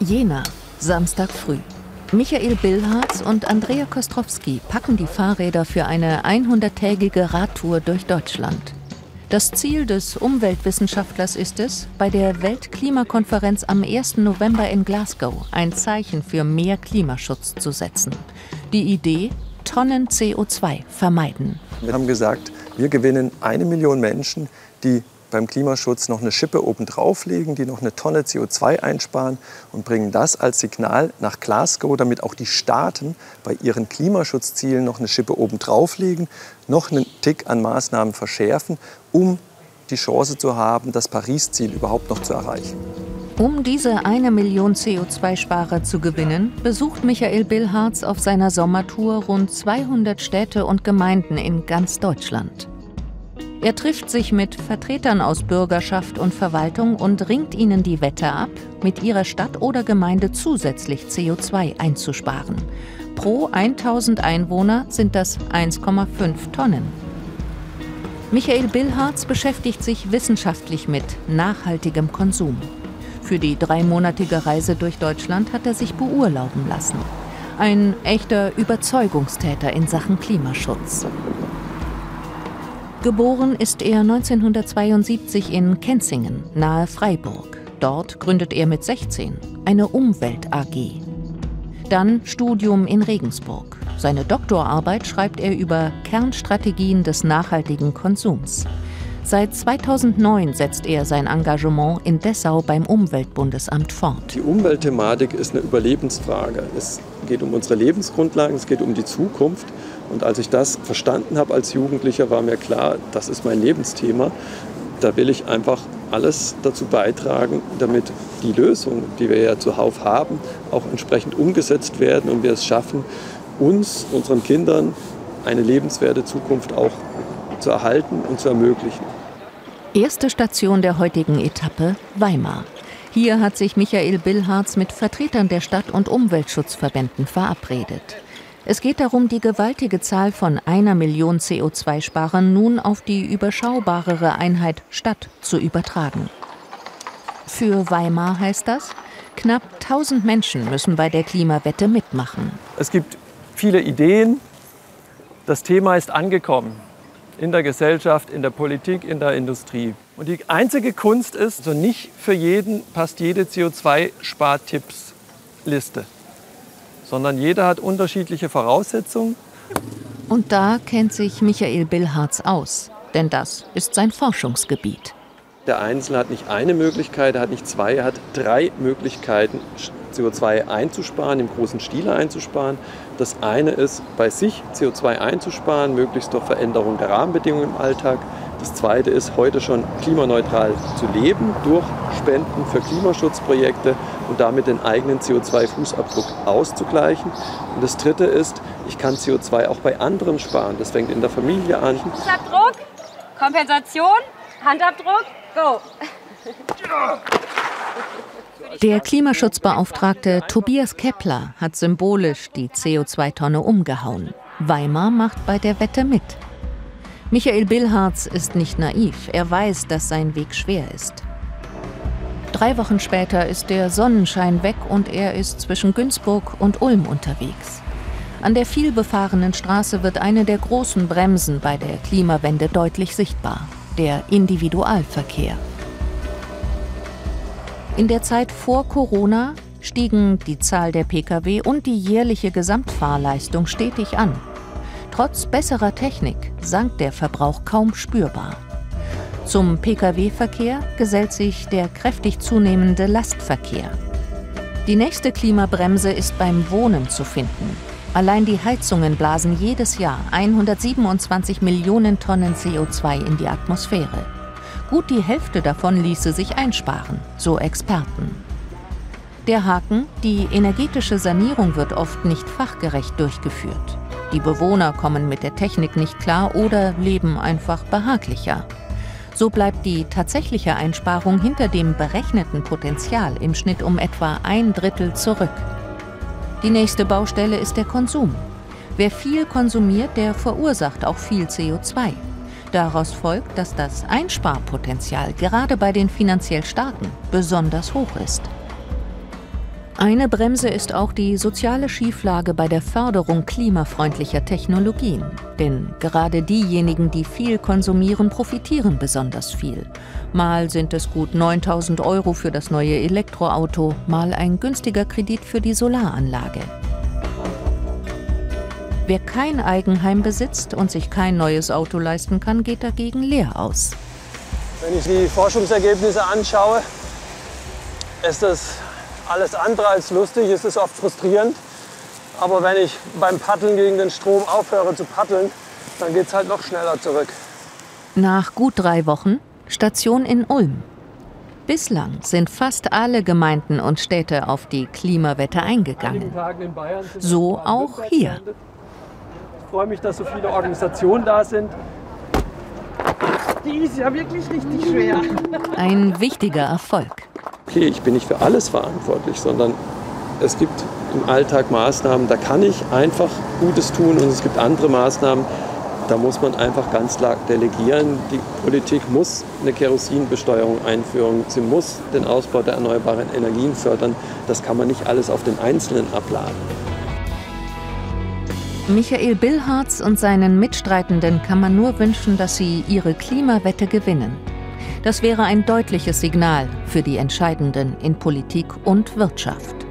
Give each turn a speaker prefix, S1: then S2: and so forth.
S1: Jena, Samstag früh. Michael Billharz und Andrea Kostrowski packen die Fahrräder für eine 100-tägige Radtour durch Deutschland. Das Ziel des Umweltwissenschaftlers ist es, bei der Weltklimakonferenz am 1. November in Glasgow ein Zeichen für mehr Klimaschutz zu setzen. Die Idee, Tonnen CO2 vermeiden.
S2: Wir haben gesagt, wir gewinnen eine Million Menschen, die beim Klimaschutz noch eine Schippe obendrauf legen, die noch eine Tonne CO2 einsparen und bringen das als Signal nach Glasgow, damit auch die Staaten bei ihren Klimaschutzzielen noch eine Schippe obendrauf legen, noch einen Tick an Maßnahmen verschärfen, um die Chance zu haben, das Paris-Ziel überhaupt noch zu erreichen.
S1: Um diese eine Million CO2-Sparer zu gewinnen, besucht Michael Billharz auf seiner Sommertour rund 200 Städte und Gemeinden in ganz Deutschland. Er trifft sich mit Vertretern aus Bürgerschaft und Verwaltung und ringt ihnen die Wette ab, mit ihrer Stadt oder Gemeinde zusätzlich CO2 einzusparen. Pro 1000 Einwohner sind das 1,5 Tonnen. Michael Billharz beschäftigt sich wissenschaftlich mit nachhaltigem Konsum. Für die dreimonatige Reise durch Deutschland hat er sich beurlauben lassen. Ein echter Überzeugungstäter in Sachen Klimaschutz. Geboren ist er 1972 in Kenzingen, nahe Freiburg. Dort gründet er mit 16 eine Umwelt AG. Dann Studium in Regensburg. Seine Doktorarbeit schreibt er über Kernstrategien des nachhaltigen Konsums. Seit 2009 setzt er sein Engagement in Dessau beim Umweltbundesamt fort.
S2: Die Umweltthematik ist eine Überlebensfrage. Es geht um unsere Lebensgrundlagen, es geht um die Zukunft. Und als ich das verstanden habe als Jugendlicher, war mir klar, das ist mein Lebensthema. Da will ich einfach alles dazu beitragen, damit die Lösungen, die wir ja zuhauf haben, auch entsprechend umgesetzt werden und wir es schaffen, uns, unseren Kindern eine lebenswerte Zukunft auch zu erhalten und zu ermöglichen.
S1: Erste Station der heutigen Etappe Weimar. Hier hat sich Michael Billharz mit Vertretern der Stadt- und Umweltschutzverbänden verabredet. Es geht darum, die gewaltige Zahl von einer Million CO2-Sparern nun auf die überschaubarere Einheit Stadt zu übertragen. Für Weimar heißt das, knapp 1000 Menschen müssen bei der Klimawette mitmachen.
S2: Es gibt viele Ideen. Das Thema ist angekommen in der Gesellschaft, in der Politik, in der Industrie. Und die einzige Kunst ist, so nicht für jeden passt jede CO2-Spartipps-Liste sondern jeder hat unterschiedliche Voraussetzungen.
S1: Und da kennt sich Michael Billharz aus, denn das ist sein Forschungsgebiet.
S2: Der Einzelne hat nicht eine Möglichkeit, er hat nicht zwei, er hat drei Möglichkeiten, CO2 einzusparen, im großen Stile einzusparen. Das eine ist, bei sich CO2 einzusparen, möglichst durch Veränderung der Rahmenbedingungen im Alltag. Das zweite ist, heute schon klimaneutral zu leben durch Spenden für Klimaschutzprojekte und damit den eigenen CO2-Fußabdruck auszugleichen. Und das dritte ist, ich kann CO2 auch bei anderen sparen. Das fängt in der Familie an.
S3: Fußabdruck, Kompensation, Handabdruck, go!
S1: Der Klimaschutzbeauftragte Tobias Kepler hat symbolisch die CO2-Tonne umgehauen. Weimar macht bei der Wette mit. Michael Billharz ist nicht naiv. Er weiß, dass sein Weg schwer ist. Drei Wochen später ist der Sonnenschein weg und er ist zwischen Günzburg und Ulm unterwegs. An der vielbefahrenen Straße wird eine der großen Bremsen bei der Klimawende deutlich sichtbar, der Individualverkehr. In der Zeit vor Corona stiegen die Zahl der Pkw und die jährliche Gesamtfahrleistung stetig an. Trotz besserer Technik sank der Verbrauch kaum spürbar. Zum Pkw-Verkehr gesellt sich der kräftig zunehmende Lastverkehr. Die nächste Klimabremse ist beim Wohnen zu finden. Allein die Heizungen blasen jedes Jahr 127 Millionen Tonnen CO2 in die Atmosphäre. Gut die Hälfte davon ließe sich einsparen, so Experten. Der Haken, die energetische Sanierung wird oft nicht fachgerecht durchgeführt. Die Bewohner kommen mit der Technik nicht klar oder leben einfach behaglicher. So bleibt die tatsächliche Einsparung hinter dem berechneten Potenzial im Schnitt um etwa ein Drittel zurück. Die nächste Baustelle ist der Konsum. Wer viel konsumiert, der verursacht auch viel CO2. Daraus folgt, dass das Einsparpotenzial gerade bei den finanziell Starken besonders hoch ist. Eine Bremse ist auch die soziale Schieflage bei der Förderung klimafreundlicher Technologien. Denn gerade diejenigen, die viel konsumieren, profitieren besonders viel. Mal sind es gut 9000 Euro für das neue Elektroauto, mal ein günstiger Kredit für die Solaranlage. Wer kein Eigenheim besitzt und sich kein neues Auto leisten kann, geht dagegen leer aus.
S4: Wenn ich die Forschungsergebnisse anschaue, ist das alles andere als lustig, ist es oft frustrierend. Aber wenn ich beim Paddeln gegen den Strom aufhöre zu paddeln, dann geht es halt noch schneller zurück.
S1: Nach gut drei Wochen Station in Ulm. Bislang sind fast alle Gemeinden und Städte auf die Klimawette eingegangen. So auch hier.
S4: Ich freue mich, dass so viele Organisationen da sind. Die ist ja wirklich richtig schwer.
S1: Ein wichtiger Erfolg
S2: okay, ich bin nicht für alles verantwortlich, sondern es gibt im Alltag Maßnahmen, da kann ich einfach Gutes tun und es gibt andere Maßnahmen, da muss man einfach ganz klar delegieren. Die Politik muss eine Kerosinbesteuerung einführen, sie muss den Ausbau der erneuerbaren Energien fördern. Das kann man nicht alles auf den Einzelnen abladen.
S1: Michael Billharz und seinen Mitstreitenden kann man nur wünschen, dass sie ihre Klimawette gewinnen. Das wäre ein deutliches Signal für die Entscheidenden in Politik und Wirtschaft.